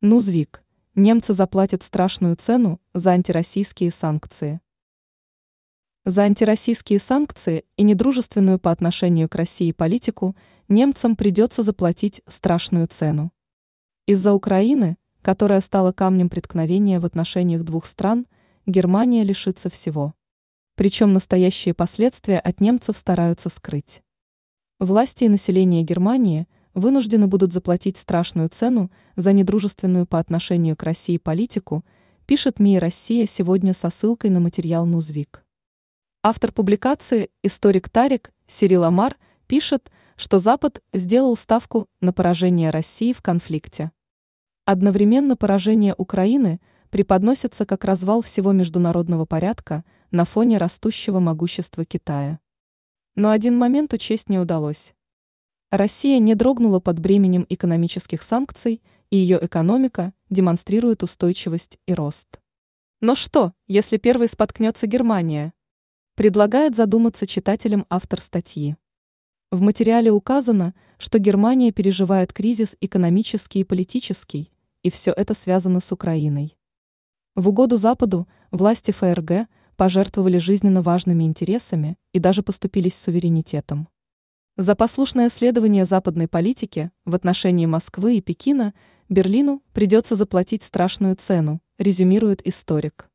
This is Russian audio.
Нузвик. Немцы заплатят страшную цену за антироссийские санкции. За антироссийские санкции и недружественную по отношению к России политику немцам придется заплатить страшную цену. Из-за Украины, которая стала камнем преткновения в отношениях двух стран, Германия лишится всего. Причем настоящие последствия от немцев стараются скрыть. Власти и население Германии – вынуждены будут заплатить страшную цену за недружественную по отношению к России политику, пишет МИИ «Россия» сегодня со ссылкой на материал «Нузвик». Автор публикации, историк Тарик Сирил Амар, пишет, что Запад сделал ставку на поражение России в конфликте. Одновременно поражение Украины преподносится как развал всего международного порядка на фоне растущего могущества Китая. Но один момент учесть не удалось. Россия не дрогнула под бременем экономических санкций, и ее экономика демонстрирует устойчивость и рост. Но что, если первой споткнется Германия? Предлагает задуматься читателям автор статьи. В материале указано, что Германия переживает кризис экономический и политический, и все это связано с Украиной. В угоду Западу власти ФРГ пожертвовали жизненно важными интересами и даже поступились суверенитетом. За послушное следование западной политики в отношении Москвы и Пекина Берлину придется заплатить страшную цену, резюмирует историк.